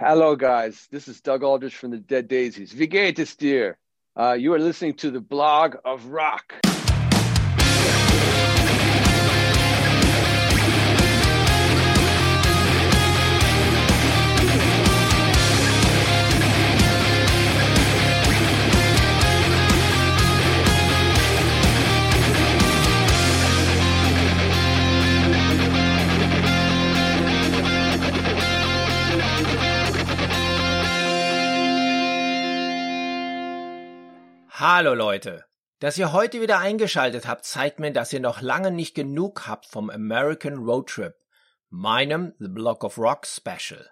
Hello, guys. This is Doug Aldrich from the Dead Daisies. Wie geht? Uh, you are listening to the block of rock. Hallo Leute. Dass ihr heute wieder eingeschaltet habt, zeigt mir, dass ihr noch lange nicht genug habt vom American Road Trip, meinem The Block of Rock Special.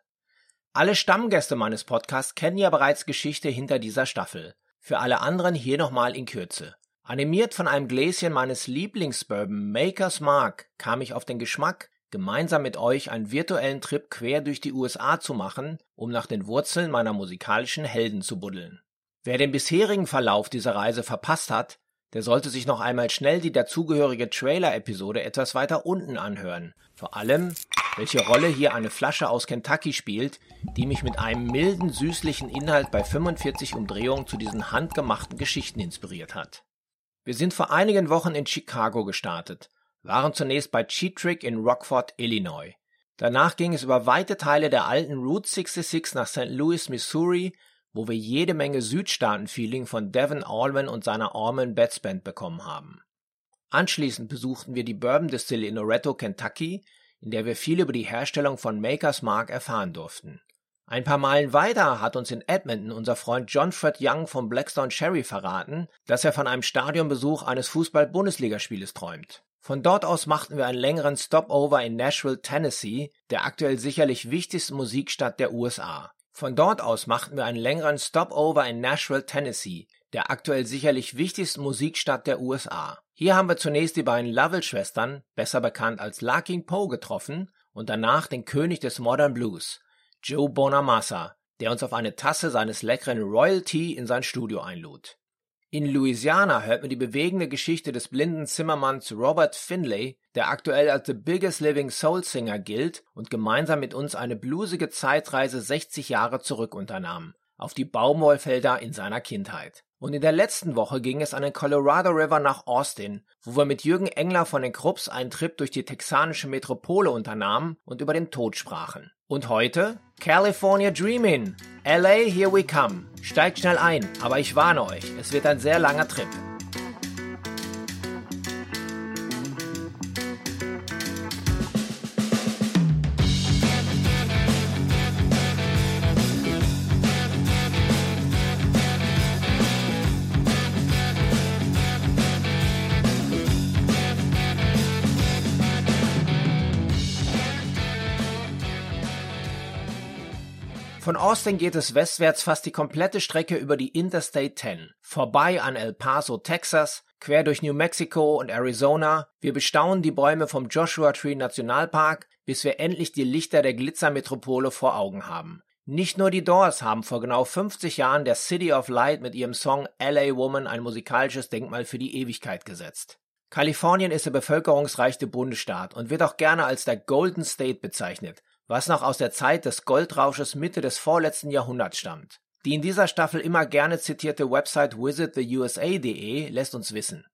Alle Stammgäste meines Podcasts kennen ja bereits Geschichte hinter dieser Staffel. Für alle anderen hier nochmal in Kürze. Animiert von einem Gläschen meines Lieblingsbourbon Maker's Mark kam ich auf den Geschmack, gemeinsam mit euch einen virtuellen Trip quer durch die USA zu machen, um nach den Wurzeln meiner musikalischen Helden zu buddeln. Wer den bisherigen Verlauf dieser Reise verpasst hat, der sollte sich noch einmal schnell die dazugehörige Trailer-Episode etwas weiter unten anhören. Vor allem, welche Rolle hier eine Flasche aus Kentucky spielt, die mich mit einem milden, süßlichen Inhalt bei 45 Umdrehungen zu diesen handgemachten Geschichten inspiriert hat. Wir sind vor einigen Wochen in Chicago gestartet, waren zunächst bei Cheat Trick in Rockford, Illinois. Danach ging es über weite Teile der alten Route 66 nach St. Louis, Missouri wo wir jede Menge Südstaaten-Feeling von Devon Allman und seiner Allman Betts Band bekommen haben. Anschließend besuchten wir die Bourbon Distille in Loretto, Kentucky, in der wir viel über die Herstellung von Maker's Mark erfahren durften. Ein paar Meilen weiter hat uns in Edmonton unser Freund John Fred Young vom Blackstone Cherry verraten, dass er von einem Stadionbesuch eines Fußball-Bundesligastieles träumt. Von dort aus machten wir einen längeren Stopover in Nashville, Tennessee, der aktuell sicherlich wichtigsten Musikstadt der USA. Von dort aus machten wir einen längeren Stopover in Nashville, Tennessee, der aktuell sicherlich wichtigsten Musikstadt der USA. Hier haben wir zunächst die beiden Lovell-Schwestern, besser bekannt als Larkin Poe, getroffen und danach den König des Modern Blues, Joe Bonamassa, der uns auf eine Tasse seines leckeren Royal Tea in sein Studio einlud. In Louisiana hört man die bewegende Geschichte des blinden Zimmermanns Robert Finlay, der aktuell als the biggest living soul singer gilt und gemeinsam mit uns eine bluesige Zeitreise 60 Jahre zurück unternahm, auf die Baumwollfelder in seiner Kindheit. Und in der letzten Woche ging es an den Colorado River nach Austin, wo wir mit Jürgen Engler von den Krupps einen Trip durch die texanische Metropole unternahmen und über den Tod sprachen. Und heute? California Dreamin'. LA, here we come. Steigt schnell ein, aber ich warne euch, es wird ein sehr langer Trip. Austin geht es westwärts fast die komplette Strecke über die Interstate 10, vorbei an El Paso, Texas, quer durch New Mexico und Arizona. Wir bestaunen die Bäume vom Joshua Tree Nationalpark, bis wir endlich die Lichter der Glitzermetropole vor Augen haben. Nicht nur die Doors haben vor genau 50 Jahren der City of Light mit ihrem Song LA Woman ein musikalisches Denkmal für die Ewigkeit gesetzt. Kalifornien ist der bevölkerungsreichste Bundesstaat und wird auch gerne als der Golden State bezeichnet, was noch aus der Zeit des Goldrausches Mitte des vorletzten Jahrhunderts stammt. Die in dieser Staffel immer gerne zitierte Website visittheusa.de lässt uns wissen.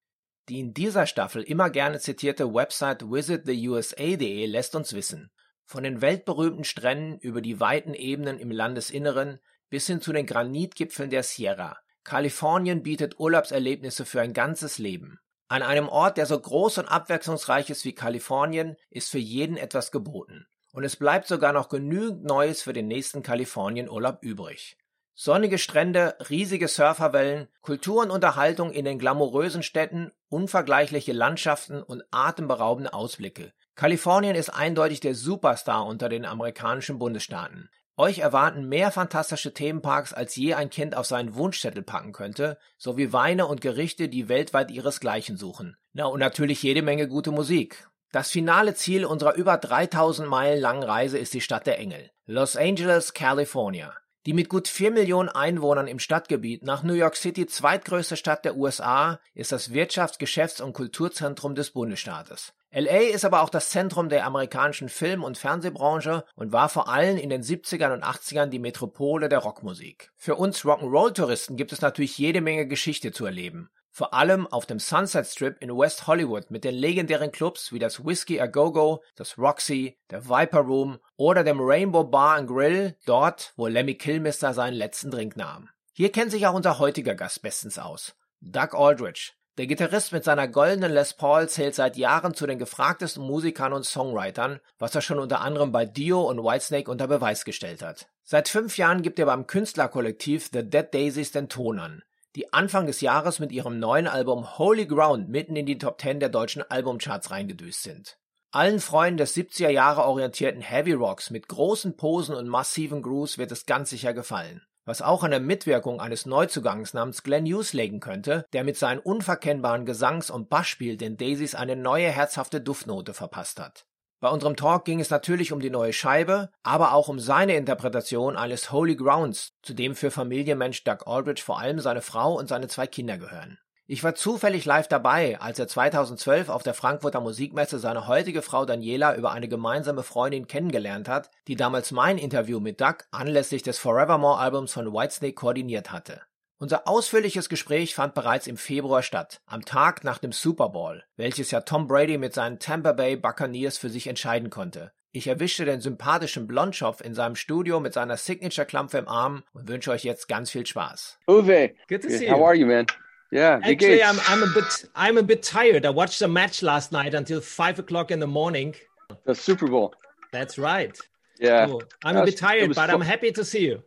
Die in dieser Staffel immer gerne zitierte Website visittheusa.de lässt uns wissen. Von den weltberühmten Stränden über die weiten Ebenen im Landesinneren bis hin zu den Granitgipfeln der Sierra. Kalifornien bietet Urlaubserlebnisse für ein ganzes Leben. An einem Ort, der so groß und abwechslungsreich ist wie Kalifornien, ist für jeden etwas geboten. Und es bleibt sogar noch genügend Neues für den nächsten Kalifornienurlaub übrig. Sonnige Strände, riesige Surferwellen, Kultur und Unterhaltung in den glamourösen Städten, unvergleichliche Landschaften und atemberaubende Ausblicke. Kalifornien ist eindeutig der Superstar unter den amerikanischen Bundesstaaten. Euch erwarten mehr fantastische Themenparks, als je ein Kind auf seinen Wunschzettel packen könnte, sowie Weine und Gerichte, die weltweit ihresgleichen suchen. Na und natürlich jede Menge gute Musik. Das finale Ziel unserer über 3000 Meilen langen Reise ist die Stadt der Engel, Los Angeles, California. Die mit gut 4 Millionen Einwohnern im Stadtgebiet nach New York City zweitgrößte Stadt der USA ist das Wirtschafts-, Geschäfts- und Kulturzentrum des Bundesstaates. LA ist aber auch das Zentrum der amerikanischen Film- und Fernsehbranche und war vor allem in den 70ern und 80ern die Metropole der Rockmusik. Für uns Rock'n'Roll-Touristen gibt es natürlich jede Menge Geschichte zu erleben. Vor allem auf dem Sunset Strip in West Hollywood mit den legendären Clubs wie das Whiskey A Go Go, das Roxy, der Viper Room oder dem Rainbow Bar and Grill, dort, wo Lemmy Kilmister seinen letzten Drink nahm. Hier kennt sich auch unser heutiger Gast bestens aus. Doug Aldrich. Der Gitarrist mit seiner goldenen Les Paul zählt seit Jahren zu den gefragtesten Musikern und Songwritern, was er schon unter anderem bei Dio und Whitesnake unter Beweis gestellt hat. Seit fünf Jahren gibt er beim Künstlerkollektiv The Dead Daisies den Ton an, die Anfang des Jahres mit ihrem neuen Album Holy Ground mitten in die Top Ten der deutschen Albumcharts reingedüst sind. Allen Freunden des 70er Jahre orientierten Heavy Rocks mit großen Posen und massiven Grooves wird es ganz sicher gefallen was auch an der Mitwirkung eines Neuzugangs namens Glenn Hughes legen könnte, der mit seinen unverkennbaren Gesangs- und Bassspiel den Daisies eine neue herzhafte Duftnote verpasst hat. Bei unserem Talk ging es natürlich um die neue Scheibe, aber auch um seine Interpretation eines Holy Grounds, zu dem für Familienmensch Doug Aldrich vor allem seine Frau und seine zwei Kinder gehören. Ich war zufällig live dabei, als er 2012 auf der Frankfurter Musikmesse seine heutige Frau Daniela über eine gemeinsame Freundin kennengelernt hat, die damals mein Interview mit Doug anlässlich des Forevermore Albums von Whitesnake koordiniert hatte. Unser ausführliches Gespräch fand bereits im Februar statt, am Tag nach dem Super Bowl, welches ja Tom Brady mit seinen Tampa Bay Buccaneers für sich entscheiden konnte. Ich erwischte den sympathischen Blondschopf in seinem Studio mit seiner Signature-Klampe im Arm und wünsche euch jetzt ganz viel Spaß. Uwe, good to see you. How are you, man? Yeah, actually, I'm, I'm a bit I'm a bit tired. I watched the match last night until five o'clock in the morning. The Super Bowl. That's right. Yeah, so I'm a bit tired, but fun. I'm happy to see you.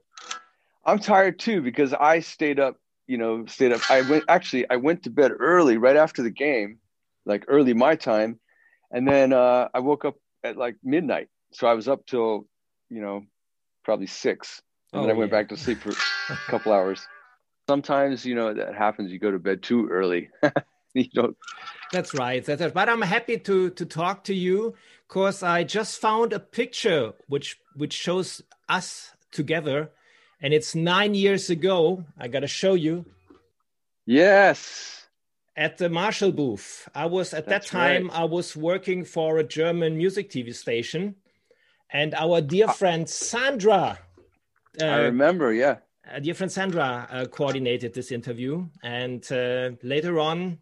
I'm tired too because I stayed up. You know, stayed up. I went actually. I went to bed early right after the game, like early my time, and then uh, I woke up at like midnight. So I was up till, you know, probably six, and oh, then I went yeah. back to sleep for a couple hours sometimes you know that happens you go to bed too early you don't that's right that's right but i'm happy to to talk to you because i just found a picture which which shows us together and it's nine years ago i gotta show you yes at the marshall booth i was at that's that time right. i was working for a german music tv station and our dear friend sandra uh, i remember yeah uh, dear friend Sandra uh, coordinated this interview, and uh, later on,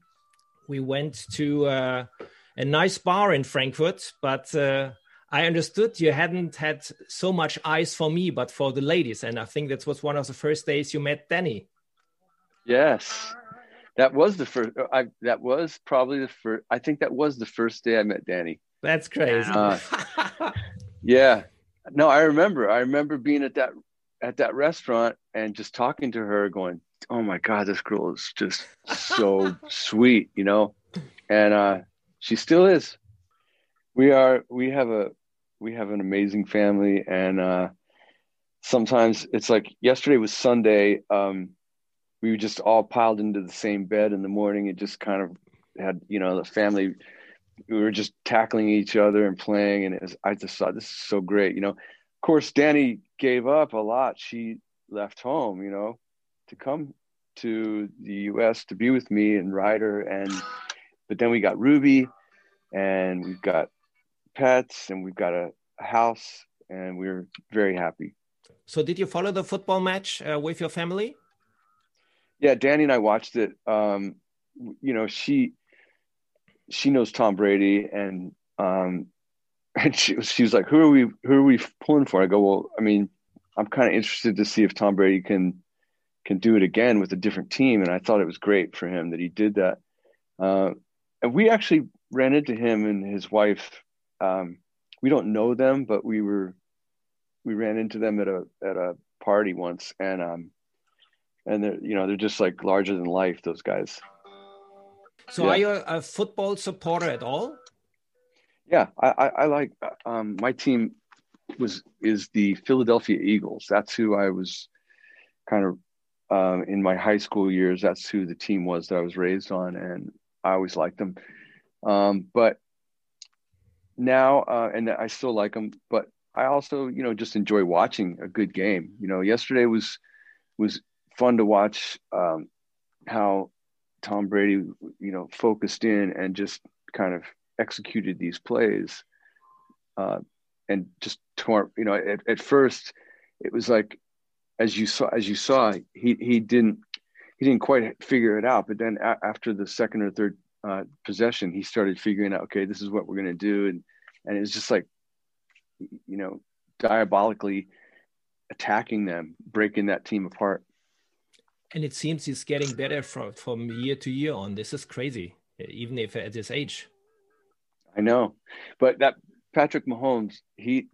we went to uh, a nice bar in Frankfurt. But uh, I understood you hadn't had so much eyes for me, but for the ladies, and I think that was one of the first days you met Danny. Yes, that was the first. I, that was probably the first. I think that was the first day I met Danny. That's crazy. Uh, yeah, no, I remember. I remember being at that at that restaurant and just talking to her, going, "Oh my God, this girl is just so sweet," you know, and uh, she still is. We are. We have a. We have an amazing family, and uh, sometimes it's like yesterday was Sunday. Um, we were just all piled into the same bed in the morning and just kind of had, you know, the family. We were just tackling each other and playing, and it was, I just thought this is so great, you know Of course, Danny gave up a lot. She left home, you know, to come to the U.S. to be with me and Ryder, and but then we got Ruby, and we've got pets, and we've got a, a house, and we're very happy. So, did you follow the football match uh, with your family? Yeah, Danny and I watched it. Um, you know, she she knows Tom Brady, and um, and she was, she was like, "Who are we? Who are we pulling for?" I go, "Well, I mean, I'm kind of interested to see if Tom Brady can can do it again with a different team." And I thought it was great for him that he did that. Uh, and we actually ran into him and his wife. Um, we don't know them, but we were we ran into them at a at a party once, and um, and they're you know they're just like larger than life. Those guys. So, yeah. are you a football supporter at all? Yeah, I, I, I like um, my team was is the Philadelphia Eagles. That's who I was kind of um, in my high school years. That's who the team was that I was raised on, and I always liked them. Um, but now, uh, and I still like them, but I also, you know, just enjoy watching a good game. You know, yesterday was was fun to watch um, how Tom Brady, you know, focused in and just kind of executed these plays uh, and just tore you know at, at first it was like as you saw as you saw he he didn't he didn't quite figure it out but then a- after the second or third uh, possession he started figuring out okay this is what we're going to do. And and it's just like you know diabolically attacking them breaking that team apart. And it seems he's getting better from from year to year on. This is crazy even if at this age. I know. But that patrick mahomes he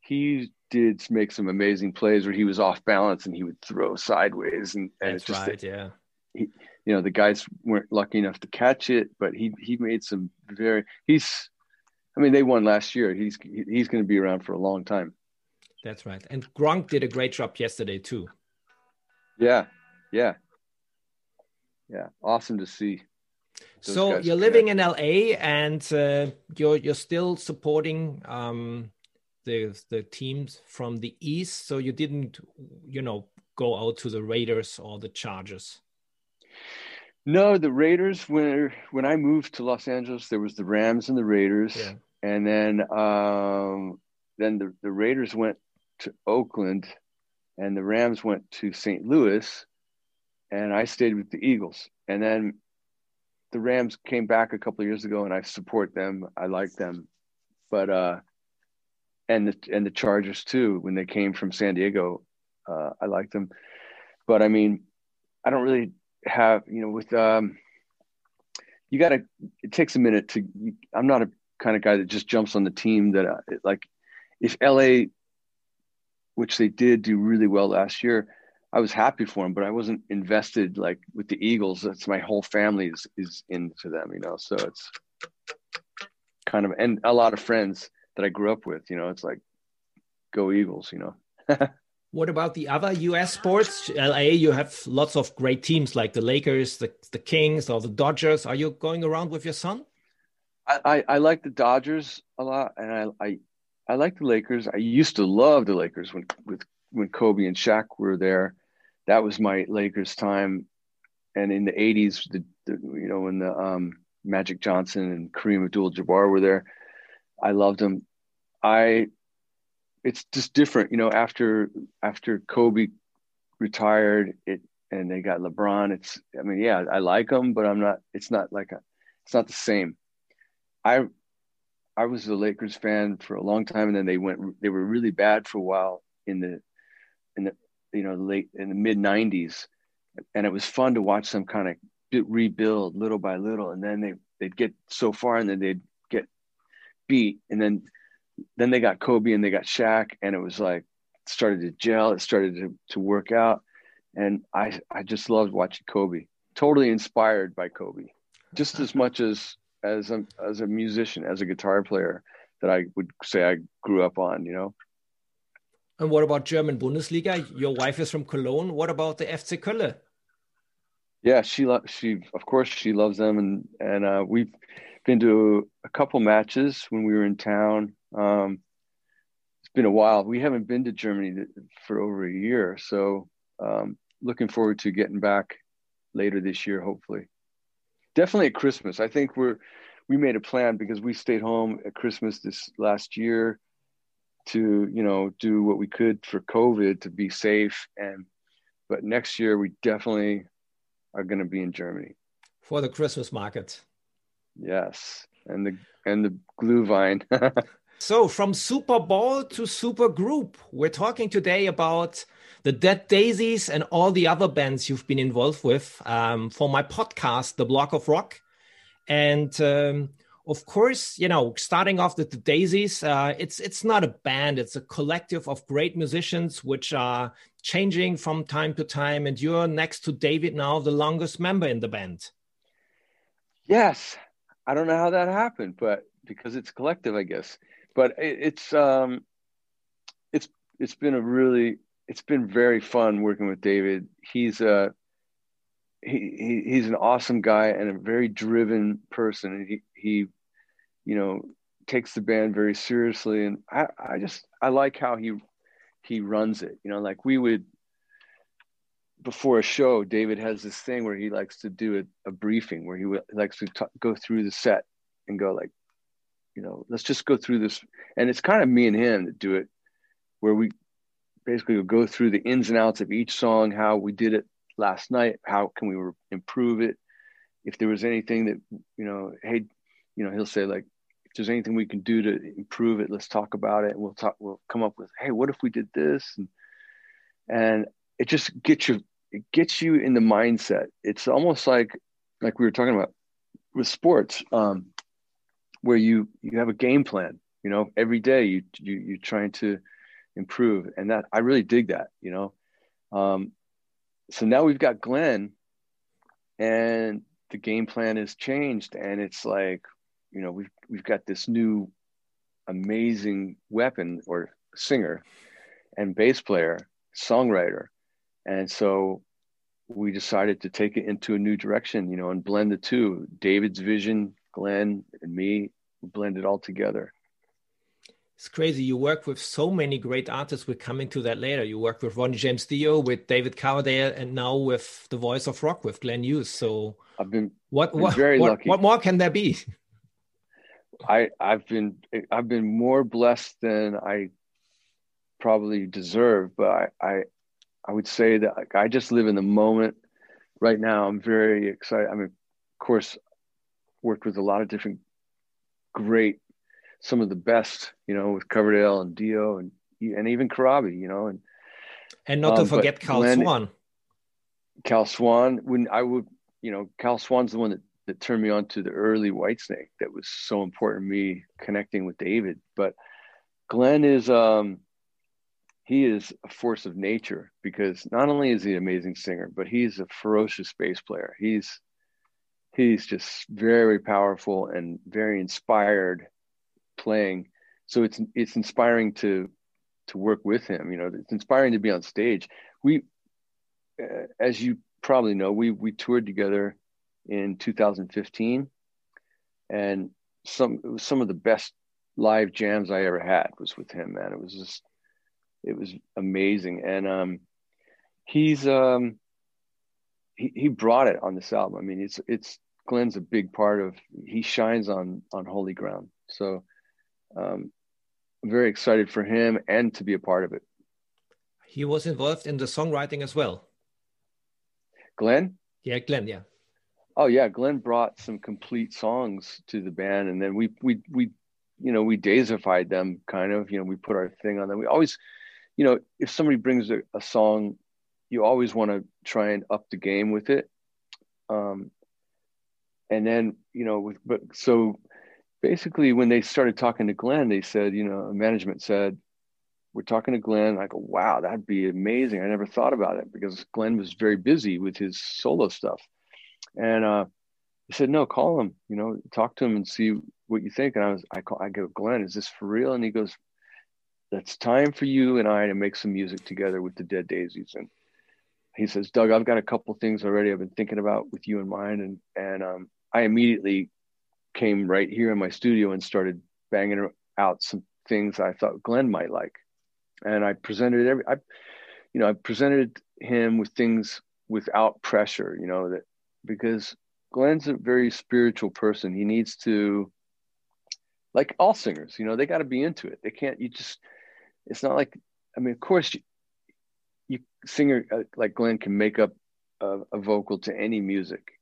he did make some amazing plays where he was off balance and he would throw sideways and, and That's it's just right, yeah. He, you know, the guys weren't lucky enough to catch it, but he he made some very he's I mean they won last year. He's he's going to be around for a long time. That's right. And Gronk did a great job yesterday too. Yeah. Yeah. Yeah, awesome to see. So you're living in LA and uh, you're you're still supporting um, the the teams from the east so you didn't you know go out to the raiders or the chargers no the raiders when when i moved to los angeles there was the rams and the raiders yeah. and then um then the, the raiders went to oakland and the rams went to st louis and i stayed with the eagles and then the rams came back a couple years ago and i support them i like them but uh and the and the Chargers too when they came from San Diego. Uh, I liked them, but I mean, I don't really have you know with um, you got to. It takes a minute to. I'm not a kind of guy that just jumps on the team that uh, like if LA, which they did do really well last year. I was happy for them, but I wasn't invested like with the Eagles. That's my whole family is is into them, you know. So it's kind of and a lot of friends that I grew up with. You know, it's like go Eagles. You know. what about the other U.S. sports? LA, you have lots of great teams like the Lakers, the the Kings, or the Dodgers. Are you going around with your son? I, I, I like the Dodgers a lot, and I, I I like the Lakers. I used to love the Lakers when with when Kobe and Shaq were there. That was my Lakers time. And in the '80s, the, the you know when the um, Magic Johnson and Kareem Abdul-Jabbar were there, I loved them. I it's just different, you know, after after Kobe retired, it and they got LeBron, it's I mean, yeah, I like them, but I'm not it's not like a it's not the same. I I was a Lakers fan for a long time and then they went they were really bad for a while in the in the you know late in the mid 90s and it was fun to watch them kind of rebuild little by little and then they they'd get so far and then they'd get beat and then then they got Kobe and they got Shaq, and it was like started to gel. It started to, to work out, and I I just loved watching Kobe. Totally inspired by Kobe, just as much as as a as a musician, as a guitar player, that I would say I grew up on. You know. And what about German Bundesliga? Your wife is from Cologne. What about the FC Köln? Yeah, she loves she of course she loves them, and and uh, we've been to a couple matches when we were in town. Um, it's been a while. We haven't been to Germany for over a year, so um, looking forward to getting back later this year, hopefully. Definitely at Christmas. I think we're we made a plan because we stayed home at Christmas this last year to you know do what we could for COVID to be safe and but next year we definitely are going to be in Germany for the Christmas market. Yes, and the and the Glühwein. So, from Super Bowl to Super Group, we're talking today about the Dead Daisies and all the other bands you've been involved with um, for my podcast, The Block of Rock. And um, of course, you know, starting off with the Daisies, uh, it's it's not a band; it's a collective of great musicians which are changing from time to time. And you're next to David now, the longest member in the band. Yes, I don't know how that happened, but because it's collective, I guess but it, it's um, it's it's been a really it's been very fun working with David. He's a he, he he's an awesome guy and a very driven person. And he he you know takes the band very seriously, and I I just I like how he he runs it. You know, like we would before a show, David has this thing where he likes to do a, a briefing where he likes to t- go through the set and go like, you know, let's just go through this. And it's kind of me and him that do it, where we basically go through the ins and outs of each song, how we did it last night, how can we improve it. If there was anything that, you know, hey, you know, he'll say like, if there's anything we can do to improve it, let's talk about it. And we'll talk, we'll come up with, hey, what if we did this? And, and it just gets you, it gets you in the mindset. It's almost like, like we were talking about with sports. Um, where you you have a game plan you know every day you you you're trying to improve and that i really dig that you know um, so now we've got glenn and the game plan has changed and it's like you know we've we've got this new amazing weapon or singer and bass player songwriter and so we decided to take it into a new direction you know and blend the two david's vision Glenn and me blend it all together. It's crazy. You work with so many great artists. We're coming to that later. You work with Ronnie James Dio, with David Coverdale, and now with the Voice of Rock with Glenn Hughes. So I've been what been what, very what, lucky. What more can there be? I I've been I've been more blessed than I probably deserve, but I I, I would say that like, I just live in the moment right now. I'm very excited. I mean, of course, worked with a lot of different great, some of the best, you know, with Coverdale and Dio and and even Corabi, you know, and and not um, to forget Kal Glenn, Swan. Kal Swan, when I would, you know, Kal Swan's the one that that turned me on to the early Whitesnake that was so important to me connecting with David. But Glenn is um he is a force of nature because not only is he an amazing singer, but he's a ferocious bass player. He's he's just very powerful and very inspired playing. So it's it's inspiring to to work with him. You know, it's inspiring to be on stage. We, uh, as you probably know, we we toured together in 2015, and some some of the best live jams I ever had was with him. Man, it was just it was amazing, and um, he's um, he he brought it on this album. I mean, it's it's Glenn's a big part of. He shines on on holy ground. So, um, I'm very excited for him and to be a part of it. He was involved in the songwriting as well. Glenn. Yeah, Glenn. Yeah. Oh yeah, Glenn brought some complete songs to the band, and then we we we you know we daisified them kind of. You know, we put our thing on them. We always, you know, if somebody brings a, a song, you always want to try and up the game with it. Um, and then you know with but so basically when they started talking to glenn they said you know management said we're talking to glenn. I go wow that'd be amazing. I never thought about it because glenn was very busy with his solo stuff. And uh he said no call him you know talk to him and see what you think. And i was i call i go glenn is this for real? And he goes that's time for you and i to make some music together with the dead daisies and he says doug i've got a couple things already i've been thinking about with you in mind and and um I immediately came right here in my studio and started banging out some things I thought Glenn might like. And I presented every, I, you know, I presented him with things without pressure, you know, that because Glenn's a very spiritual person. He needs to, like all singers, you know, they got to be into it. They can't, you just, it's not like, I mean, of course, you, you singer uh, like Glenn can make up a, a vocal to any music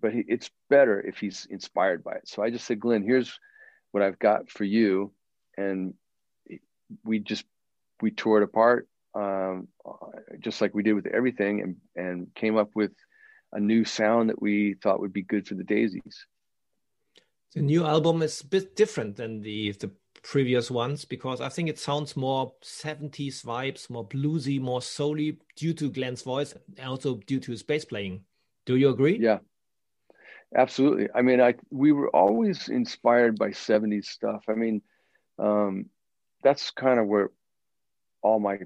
but he, it's better if he's inspired by it. So I just said, Glenn, here's what I've got for you, and we just we tore it apart, um, just like we did with everything, and and came up with a new sound that we thought would be good for the Daisies. The new album is a bit different than the the previous ones because I think it sounds more 70s vibes, more bluesy, more soully due to Glenn's voice, and also due to his bass playing. Do you agree? Yeah, Absolutely. I mean, I we were always inspired by 70s stuff. I mean, um, that's kind of where all my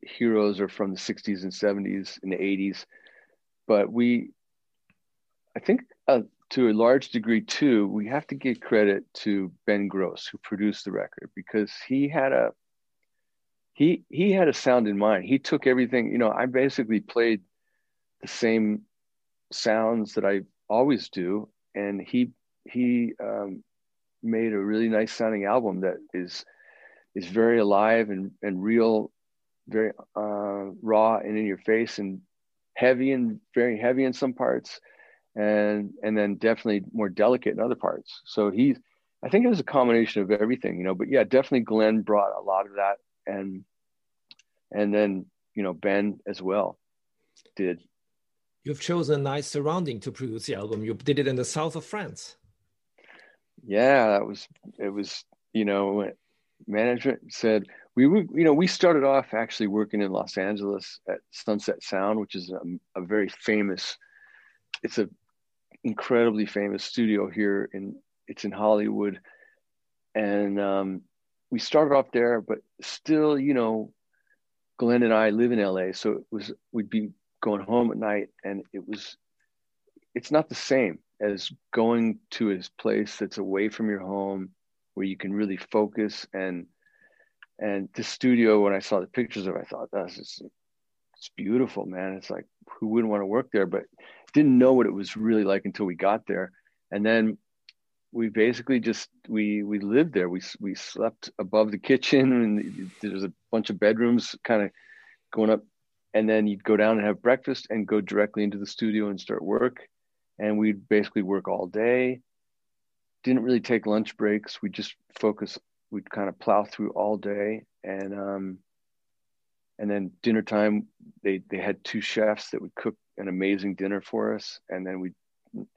heroes are from the 60s and 70s and the 80s. But we, I think uh, to a large degree too, we have to give credit to Ben Grosse, who produced the record, because he had a he he had a sound in mind. He took everything. You know, I basically played the same sounds that I always do and he he um, made a really nice sounding album that is is very alive and and real, very uh, raw and in your face and heavy and very heavy in some parts, and and then definitely more delicate in other parts. So he, I think it was a combination of everything, you know. But yeah, definitely Glenn brought a lot of that, and and then you know Ben as well did. You've chosen a nice surrounding to produce the album. You did it in the south of France. Yeah, that was it. Was you know management said we would you know we started off actually working in Los Angeles at Sunset Sound, which is a, a very famous. It's a incredibly famous studio here in it's in Hollywood, and um, we started off there, but still, you know, Glenn and I live in LA, so it was we'd be going home at night and it was it's not the same as going to his place that's away from your home where you can really focus. And and the studio when i saw the pictures of it, i thought that's just it's beautiful man. It's like who wouldn't want to work there? But didn't know what it was really like until we got there. And then we basically just we we lived there. We we slept above the kitchen and there's a bunch of bedrooms kind of going up. And then you'd go down and have breakfast and go directly into the studio and start work. And we'd basically work all day. Didn't really take lunch breaks. We just focus we'd kind of plow through all day. And um and then dinner time they they had two chefs that would cook an amazing dinner for us and then we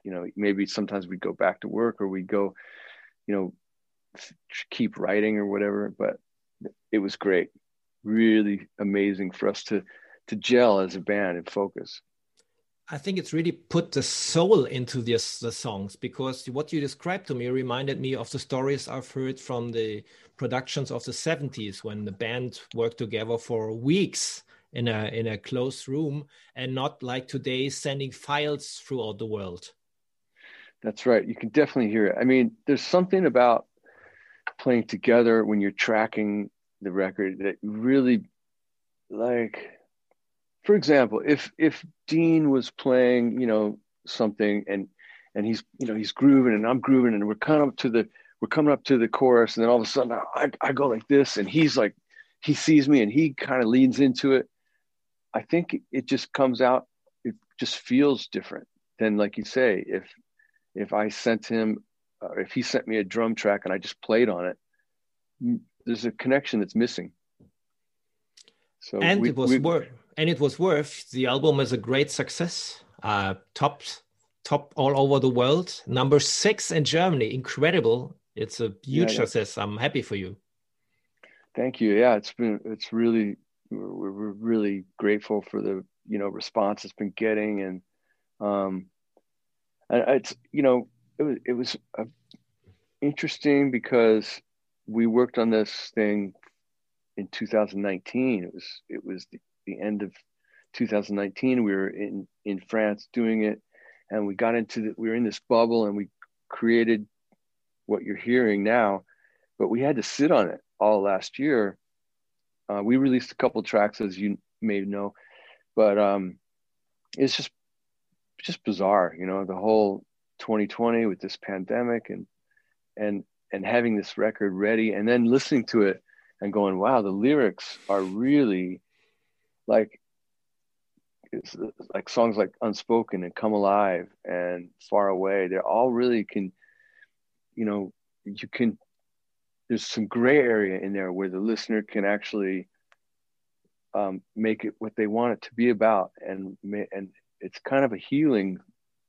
you know maybe sometimes we'd go back to work or we'd go you know keep writing or whatever but it was great really amazing for us to to gel as a band and focus. I think it's really put the soul into this, the songs because what you described to me reminded me of the stories I've heard from the productions of the 70s when the band worked together for weeks in a in a closed room and not like today sending files throughout the world. That's right. You can definitely hear it. I mean, there's something about playing together when you're tracking the record that really like for example, if if Deen was playing, you know, something and and he's you know he's grooving and I'm grooving and we're kind of to the we're coming up to the chorus and then all of a sudden I, I go like this and he's like he sees me and he kind of leans into it. I think it just comes out. It just feels different than like you say if if I sent him uh, if he sent me a drum track and I just played on it. There's a connection that's missing. So and we, it was worth. and it was worth. The album is a great success. Uh, top, top all over the world. Number six in Germany. Incredible. It's a huge yeah, yeah. success. I'm happy for you. Thank you. Yeah, it's been. It's really. We're, we're really grateful for the you know response it's been getting, and um, and it's you know it was it was uh, interesting because we worked on this thing in 2019. It was it was the the end of 2019. We were in in France doing it, and we got into the, we were in this bubble, and we created what you're hearing now. But we had to sit on it all last year. Uh, we released a couple tracks, as you may know, but um, it's just just bizarre, you know, the whole 2020 with this pandemic and and and having this record ready, and then listening to it and going, wow, the lyrics are really like it's like songs like unspoken and come alive and far away they're all really can you know you can there's some gray area in there where the listener can actually um, make it what they want it to be about and and it's kind of a healing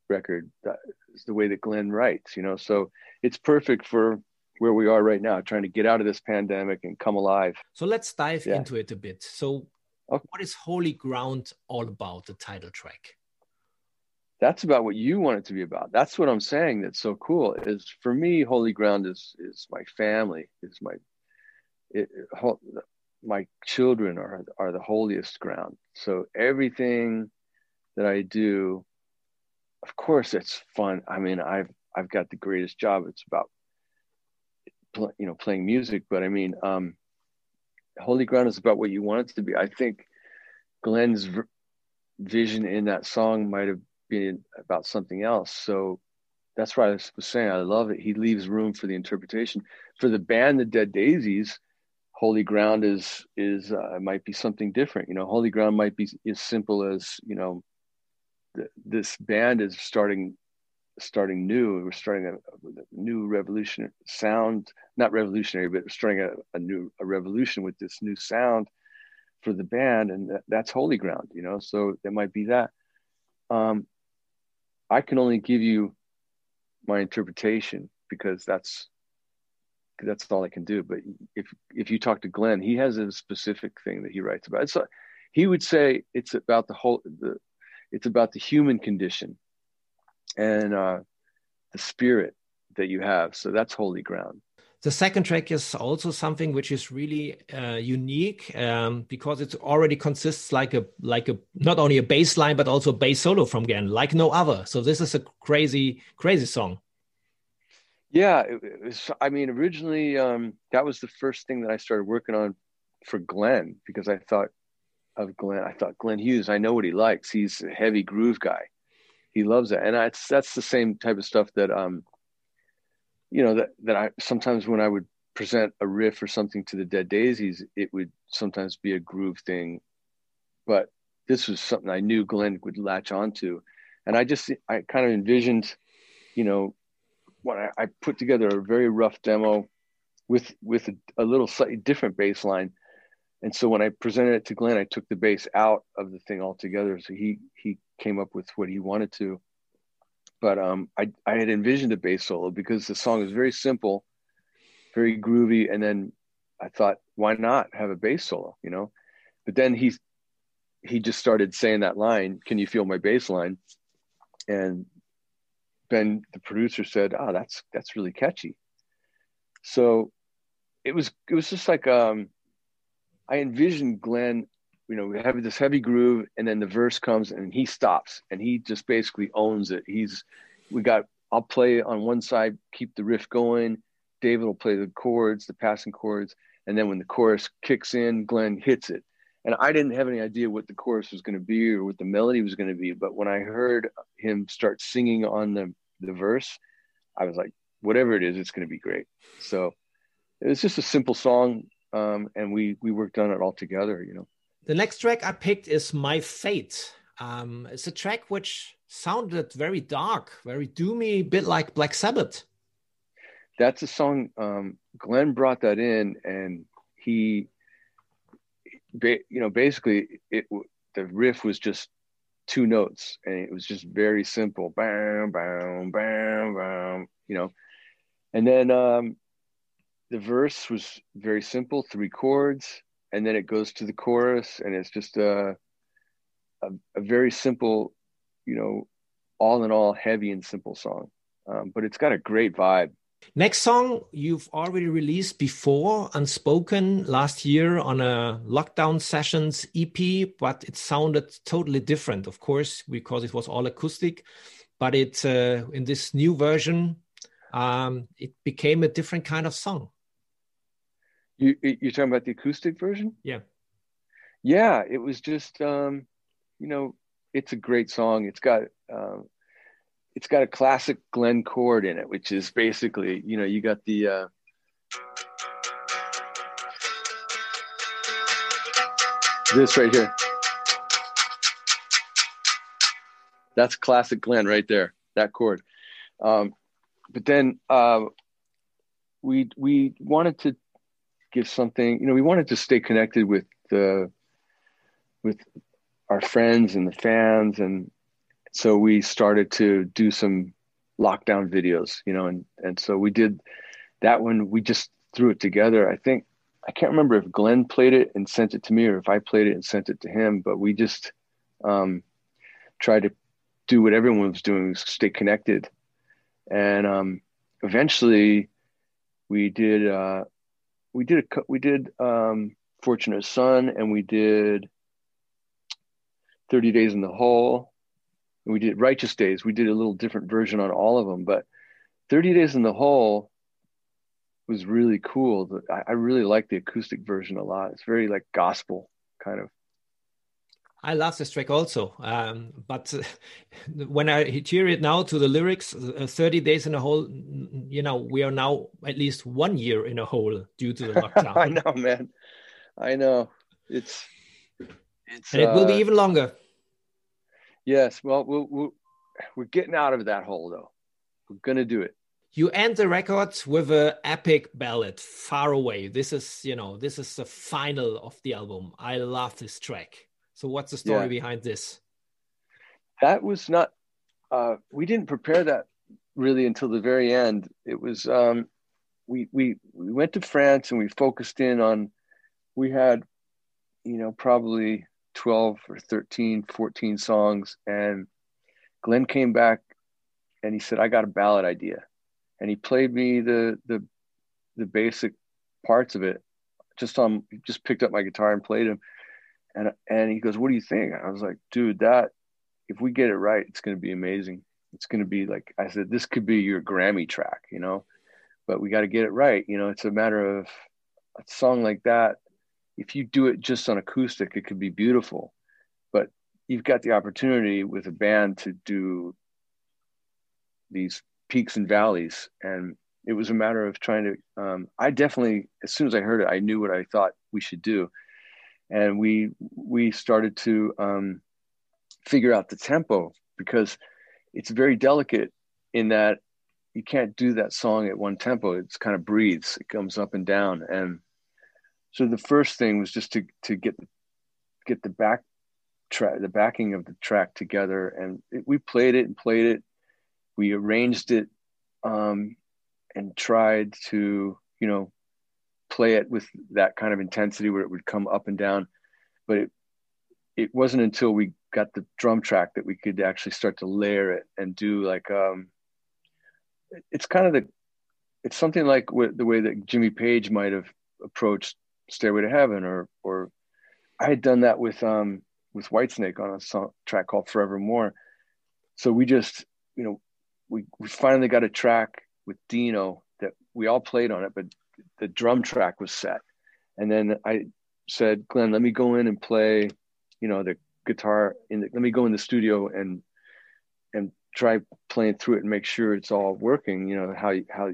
record that is the way that glenn writes you know so it's perfect for where we are right now trying to get out of this pandemic and come alive so let's dive yeah. into it a bit so Okay. What is Holy Ground all about, the title track? That's about what you want it to be about. That's what I'm saying. That's so cool. Is for me, Holy Ground is is my family. Is my it, my children are are the holiest ground. So everything that I do, of course, it's fun. I mean, I've I've got the greatest job. It's about you know playing music, but I mean, um, holy ground is about what you want it to be. I think Glenn's vision in that song might have been about something else. So that's why I was saying I love it. He leaves room for the interpretation. For the band, the Dead Daisies, Holy Ground is is uh, might be something different. You know, Holy Ground might be as simple as you know, th- this band is starting starting new. We're starting a, a new revolution sound, not revolutionary, but starting a, a, new a revolution with this new sound for the band, and that, that's holy ground. You know, so it might be that. Um, I can only give you my interpretation because that's that's all I can do. But if if you talk to Glenn, he has a specific thing that he writes about. So he would say it's about the whole the it's about the human condition and uh, the spirit that you have. So that's holy ground. The second track is also something which is really uh, unique um, because it already consists like a like a not only a bass line but also a bass solo from Glenn, like no other. So this is a crazy crazy song. Yeah, it was, I mean, originally um, that was the first thing that I started working on for Glenn because I thought of Glenn. I thought Glenn Hughes. I know what he likes. He's a heavy groove guy. He loves it, and I, that's the same type of stuff that um, you know that that I sometimes when I would present a riff or something to the Dead Daisies, it would sometimes be a groove thing, but this was something I knew Glenn would latch onto, and I just I kind of envisioned, you know, when I, I put together a very rough demo with with a, a little slightly different bass line, and so when I presented it to Glenn, I took the bass out of the thing altogether. So he he came up with what he wanted to but um, I, I had envisioned a bass solo because the song is very simple, very groovy. And then I thought, why not have a bass solo, you know? But then he, he just started saying that line, can you feel my bass line? And Ben, the producer said, oh, that's, that's really catchy. So it was, it was just like, um, I envisioned Glenn you know, we have this heavy groove and then the verse comes and he stops and he just basically owns it. He's, we got, I'll play on one side, keep the riff going. David will play the chords, the passing chords. And then when the chorus kicks in, Glenn hits it. And I didn't have any idea what the chorus was going to be or what the melody was going to be. But when I heard him start singing on the, the verse, I was like, whatever it is, it's going to be great. So it was just a simple song. Um, and we, we worked on it all together, you know. The next track I picked is My Fate. Um, it's a track which sounded very dark, very doomy, a bit like Black Sabbath. That's a song. Um, Glenn brought that in, and he, you know, basically it the riff was just two notes, and it was just very simple, bam, bam, bam, bam, you know, and then um, the verse was very simple, three chords and then it goes to the chorus and it's just a, a, a very simple you know all in all heavy and simple song. Um, but it's got a great vibe. Next song you've already released before unspoken last year on a lockdown sessions ep but it sounded totally different of course because it was all acoustic but it uh, in this new version um, it became a different kind of song you you're talking about the acoustic version? Yeah. Yeah, it was just um, you know, it's a great song. It's got um, it's got a classic Glenn chord in it, which is basically, you know, you got the uh, this right here. That's classic Glenn right there. That chord. Um, but then uh, we we wanted to give something you know we wanted to stay connected with the with our friends and the fans. And so we started to do some lockdown videos you know and and so we did that one. We just threw it together. I think i can't remember if glenn played it and sent it to me or if i played it and sent it to him but we just um, tried to do what everyone was doing stay connected. And um, eventually we did uh, we did a we did um, Fortunate Son and we did 30 Days in the Hole. And we did Righteous Days. We did a little different version on all of them, but 30 Days in the Hole was really cool. I, I really like the acoustic version a lot. It's very like gospel kind of. I love this track also, um, but uh, when I hear it now to the lyrics, uh, 30 days in a hole, you know, we are now at least one year in a hole due to the lockdown. I know, man. I know. It's, it's, and it uh, will be uh, even longer. Yes. Well, we we we're getting out of that hole though. We're going to do it. You end the record with a epic ballad, "Far Away." This is, you know, this is the final of the album. I love this track. So what's the story yeah. behind this? That was not. Uh, we didn't prepare that really until the very end. It was um, we we we went to France and we focused in on. We had, you know, probably 12 or 13, 14 songs, and Glenn came back and he said, "I got a ballad idea," and he played me the the the basic parts of it. Just on, just picked up my guitar and played him and and he goes, "What do you think?" I was like, "Dude, that if we get it right, it's going to be amazing. It's going to be like I said, this could be your Grammy track, you know. But we got to get it right. You know, it's a matter of a song like that. If you do it just on acoustic, it could be beautiful. But you've got the opportunity with a band to do these peaks and valleys, and it was a matter of trying to. Um, I definitely, as soon as I heard it, I knew what I thought we should do and we we started to um, figure out the tempo because it's very delicate in that you can't do that song at one tempo. It's kind of breathes. It comes up and down. And so the first thing was just to to get get the back track, the backing of the track together. And it, we played it and played it. We arranged it um, and tried to, you know, play it with that kind of intensity where it would come up and down. But it it wasn't until we got the drum track that we could actually start to layer it and do like um it's kind of the it's something like the way that Jimmy Page might have approached Stairway to Heaven or or I had done that with um with Whitesnake on a song track called Forevermore. So we just, you know, we we finally got a track with Dino that we all played on it, but the drum track was set. And then I said, Glenn, let me go in and play, you know, the guitar in the, let me go in the studio and and try playing through it and make sure it's all working, you know, how how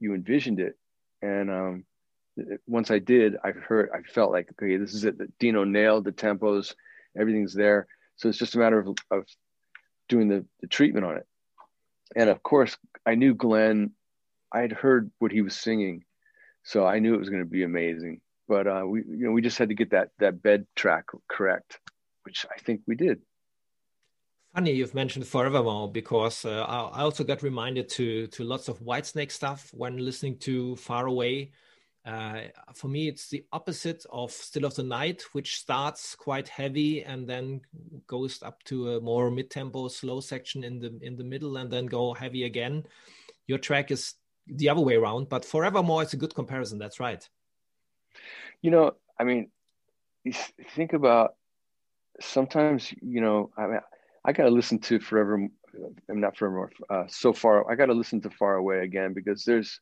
you envisioned it. And um once I did, I heard I felt like okay, this is it. Dino nailed the tempos, everything's there. So it's just a matter of, of doing the, the treatment on it. And of course, I knew Glenn I had heard what he was singing, so I knew it was going to be amazing. But uh, we, you know, we just had to get that that bed track correct, which I think we did. Funny you've mentioned Forevermore because uh, I also got reminded to to lots of Whitesnake stuff when listening to Far Away. Uh, for me, it's the opposite of Still of the Night, which starts quite heavy and then goes up to a more mid-tempo, slow section in the in the middle, and then go heavy again. Your track is the other way around. But Forevermore it's a good comparison. That's right. You know, I mean, think about sometimes, you know, I mean, I got to listen to Forever, I'm not Forevermore, uh, so far. I got to listen to Far Away again because there's,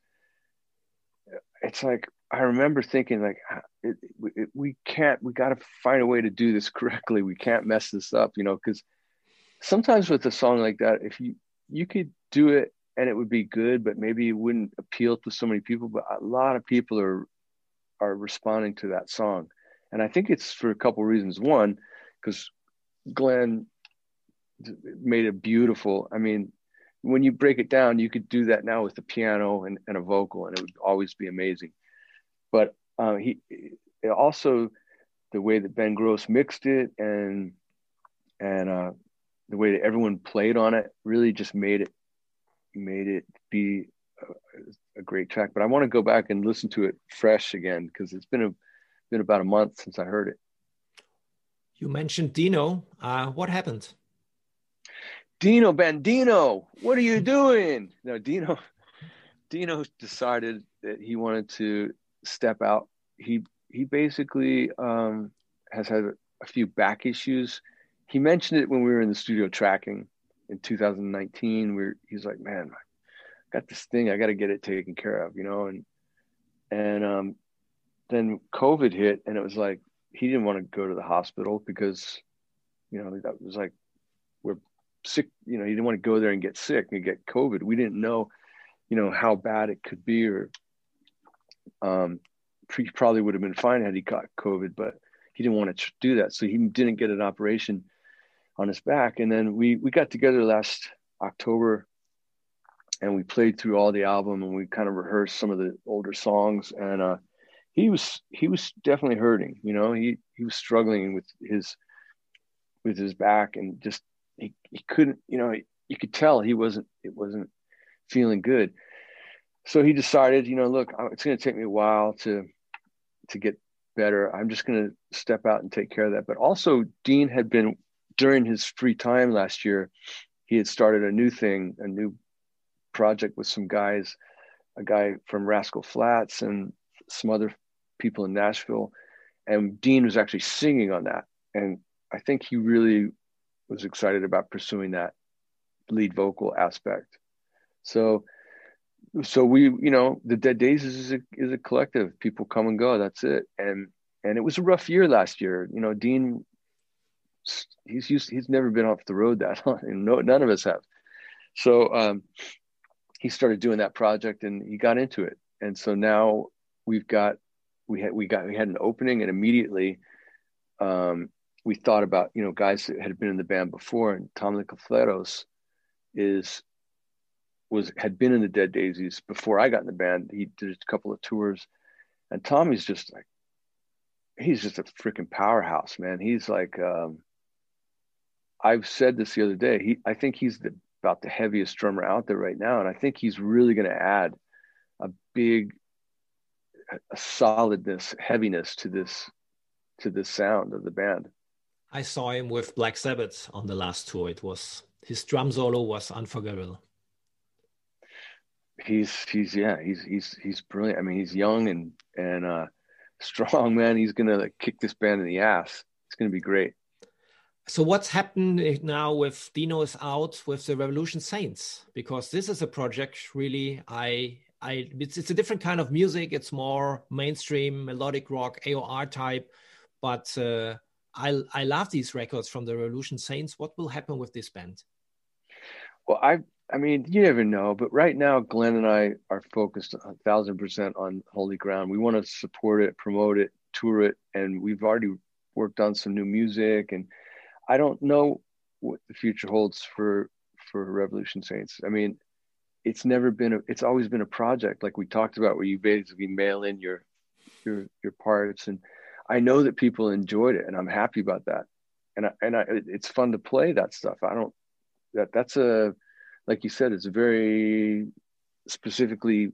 uh, it's like, I remember thinking like, ah, it, it, we can't, we got to find a way to do this correctly. We can't mess this up, you know, because sometimes with a song like that, if you, you could do it and it would be good, but maybe it wouldn't appeal to so many people. But a lot of people are are responding to that song, and I think it's for a couple reasons. One, because Glenn made it beautiful. I mean, when you break it down, you could do that now with the piano and, and a vocal, and it would always be amazing. But uh, he also the way that Ben Grosse mixed it and and uh, the way that everyone played on it really just made it made it be a, a great track. But I want to go back and listen to it fresh again because it's been a been about a month since I heard it. You mentioned Dino. Uh, what happened? Dino Bandino, what are you doing? No, Dino. Dino decided that he wanted to step out. He he basically um, has had a few back issues. He mentioned it when we were in the studio tracking, in 2019 where he's like man I got this thing i got to get it taken care of you know and and um then covid hit and it was like he didn't want to go to the hospital because, you know, that was like we're sick. You know, he didn't want to go there and get sick and get COVID. We didn't know, you know, how bad it could be, or um, he probably would have been fine had he got COVID, but he didn't want to do that, so he didn't get an operation on his back. And then we we got together last October and we played through all the album and we kind of rehearsed some of the older songs. And uh, he was he was definitely hurting you know he he was struggling with his with his back and just he, he couldn't you know you could tell he wasn't it wasn't feeling good. So he decided you know look it's going to take me a while to to get better. I'm just going to step out and take care of that. But also Deen had been during his free time last year he had started a new thing a new project with some guys, a guy from Rascal Flatts and some other people in Nashville. And Deen was actually singing on that. And I think he really was excited about pursuing that lead vocal aspect. So, so we, you know, the Dead Daisies is a, is a collective. People come and go. That's it. And and it was a rough year last year. You know, Deen, he's used, he's never been off the road that long. No, none of us have. So, um, he started doing that project and he got into it. And so now we've got we had we got we had an opening and immediately um, we thought about you know guys that had been in the band before and Tommy Clufetos is was had been in the Dead Daisies before I got in the band. He did a couple of tours, and Tommy's just like he's just a freaking powerhouse, man. He's like um, I've said this the other day. He I think he's the about the heaviest drummer out there right now. And I think he's really going to add a big a solidness, heaviness to this to this sound of the band. I saw him with Black Sabbath on the last tour. It was his drum solo was unforgettable. He's he's yeah he's he's he's brilliant. I mean he's young and and uh, strong man. He's gonna like, kick this band in the ass. It's gonna be great. So what's happened now with Dino is out with the Revolution Saints? Because this is a project really I I it's, it's a different kind of music. It's more mainstream melodic rock AOR type, but uh, I I love these records from the Revolution Saints. What will happen with this band? Well, I I mean you never know, but right now Glenn and I are focused a thousand percent on Holy Ground. We want to support it, promote it, tour it, and we've already worked on some new music and I don't know what the future holds for for Revolution Saints. I mean, it's never been a, it's always been a project like we talked about where you basically mail in your your your parts and I know that people enjoyed it and I'm happy about that. And I, and I, it's fun to play that stuff. I don't that that's a like you said it's a very specifically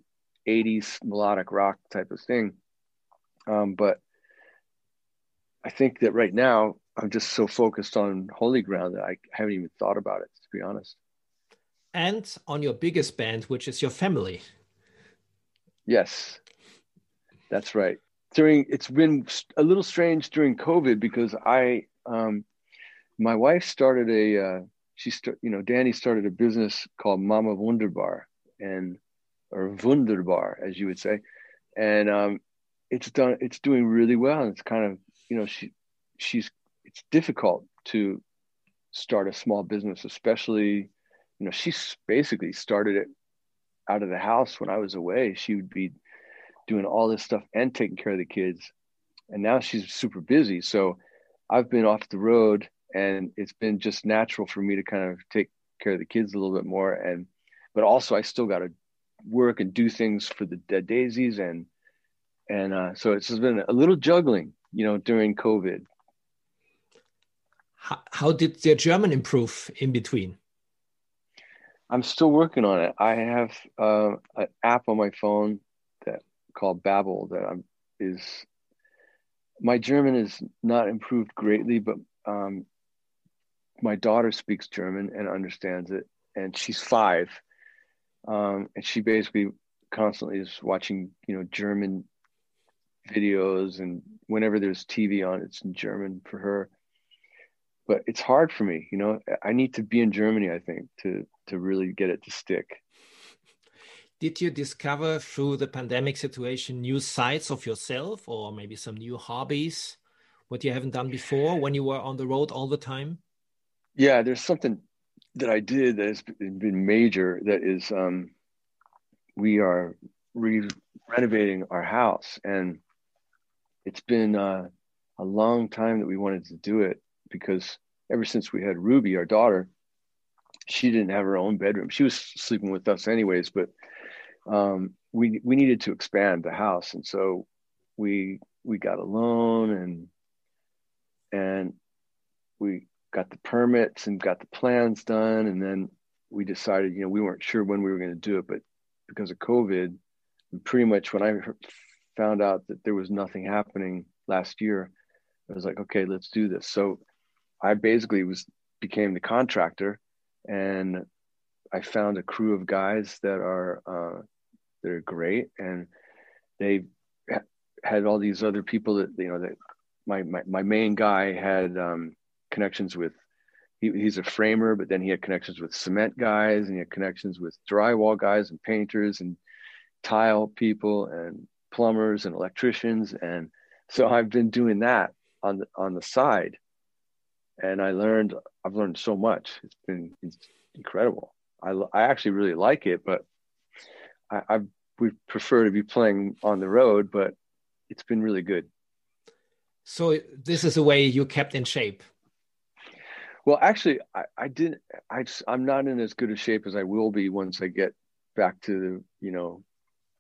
80s melodic rock type of thing. Um, but I think that right now I'm just so focused on holy ground that I haven't even thought about it, to be honest. And on your biggest band, which is your family. Yes, that's right. During it's been a little strange during COVID because I, um, my wife started a, uh, she start, you know, Danny started a business called Mama Wunderbar and or Wunderbar, as you would say, and um, it's done. It's doing really well. And it's kind of, you know, she she's it's difficult to start a small business, especially, you know, she basically started it out of the house when I was away. She would be doing all this stuff and taking care of the kids. And now she's super busy. So I've been off the road and it's been just natural for me to kind of take care of the kids a little bit more. And, but also I still got to work and do things for the dead daisies. And, and uh, so it's just been a little juggling, you know, during COVID how, how did their German improve in between? I'm still working on it. I have uh, an app on my phone that called Babbel that I'm is my German is not improved greatly, but um, my daughter speaks German and understands it, and she's five, um, and she basically constantly is watching you know German videos, and whenever there's TV on, it's in German for her but it's hard for me you know i need to be in germany i think to to really get it to stick did you discover through the pandemic situation new sides of yourself or maybe some new hobbies what you haven't done before when you were on the road all the time? Yeah, there's something that I did that has been major. That is, um, we are re- renovating our house, and it's been uh, a long time that we wanted to do it because ever since we had Ruby, our daughter, she didn't have her own bedroom. She was sleeping with us anyways, but um, we we needed to expand the house, and so we we got a loan and and we got the permits and got the plans done, and then we decided, you know, we weren't sure when we were going to do it, but because of COVID, pretty much when I found out that there was nothing happening last year, I was like, okay, let's do this. So I basically was became the contractor, and I found a crew of guys that are uh, they're great, and they had all these other people that you know that my my, my main guy had um, connections with. He, he's a framer, but then he had connections with cement guys, and he had connections with drywall guys and painters and tile people and plumbers and electricians, and so I've been doing that on the on the side, and I learned I've learned so much. It's been it's incredible. I I actually really like it, but I, I would prefer to be playing on the road, but it's been really good. So this is a way you kept in shape. Well, actually, I, I didn't. I just, I'm not in as good a shape as I will be once I get back to you know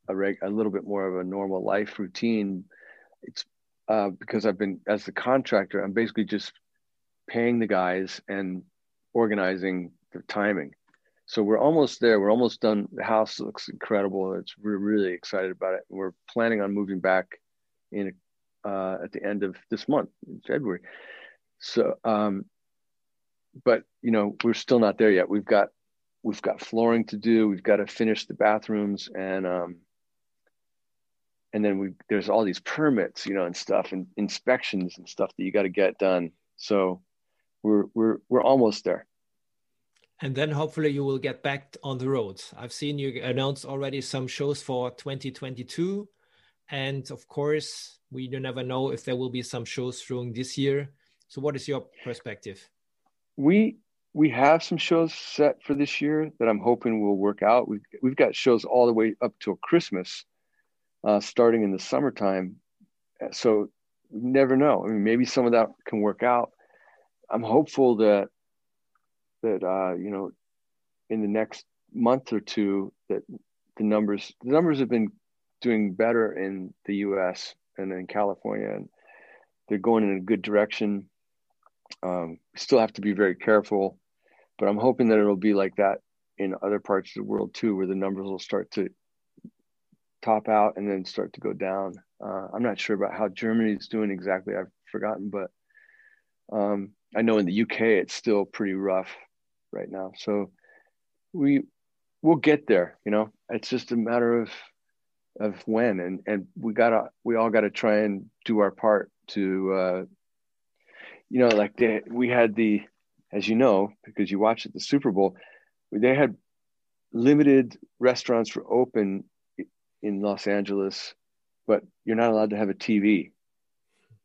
a reg, a little bit more of a normal life routine. It's uh, because I've been as the contractor. I'm basically just paying the guys and organizing the timing. So we're almost there. We're almost done. The house looks incredible. It's we're really excited about it. We're planning on moving back in uh, at the end of this month in February. So, um, but you know, we're still not there yet. We've got we've got flooring to do. We've got to finish the bathrooms and um, and then we there's all these permits, you know, and stuff and inspections and stuff that you got to get done. So we're we're we're almost there. And then hopefully you will get back on the road. I've seen you announce already some shows for 2022 and of course, we do never know if there will be some shows during this year. So, what is your perspective? We we have some shows set for this year that I'm hoping will work out. We've we've got shows all the way up till Christmas, uh, starting in the summertime. So never know. I mean, maybe some of that can work out. I'm hopeful that that uh, you know, in the next month or two, that the numbers the numbers have been doing better in the U.S. and in California, and they're going in a good direction. Um, still have to be very careful, but I'm hoping that it'll be like that in other parts of the world too, where the numbers will start to top out and then start to go down. Uh, I'm not sure about how Germany is doing exactly. I've forgotten, but um, I know in the UK it's still pretty rough right now. So we we'll get there. You know, it's just a matter of of when and and we gotta we all gotta try and do our part to uh you know like they, we had the as you know because you watched at the super bowl they had limited restaurants were open in los angeles but you're not allowed to have a tv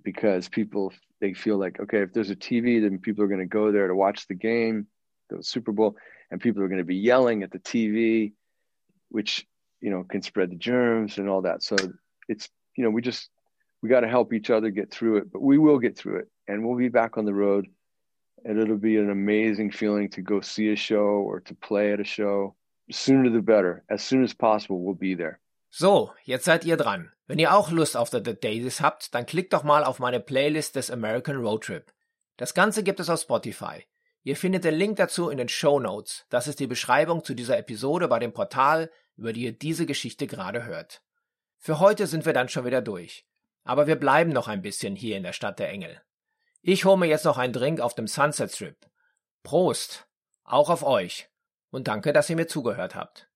because people they feel like okay if there's a tv then people are going to go there to watch the game the super bowl and people are going to be yelling at the tv which you know can spread the germs and all that. So it's you know we just we got to help each other get through it but we will get through it and we'll be back on the road and it'll be an amazing feeling to go see a show or to play at a show. Sooner the better. As soon as possible we'll be there So, jetzt seid ihr dran. Wenn ihr auch Lust auf The Daisies habt, dann klickt doch mal auf meine Playlist des American Road Trip. Das Ganze gibt es auf Spotify. Ihr findet den Link dazu in den Show Notes. Das ist die Beschreibung zu dieser Episode bei dem Portal über die ihr diese Geschichte gerade hört. Für heute sind wir dann schon wieder durch. Aber wir bleiben noch ein bisschen hier in der Stadt der Engel. Ich hole mir jetzt noch einen Drink auf dem Sunset Strip. Prost! Auch auf euch. Und danke, dass ihr mir zugehört habt.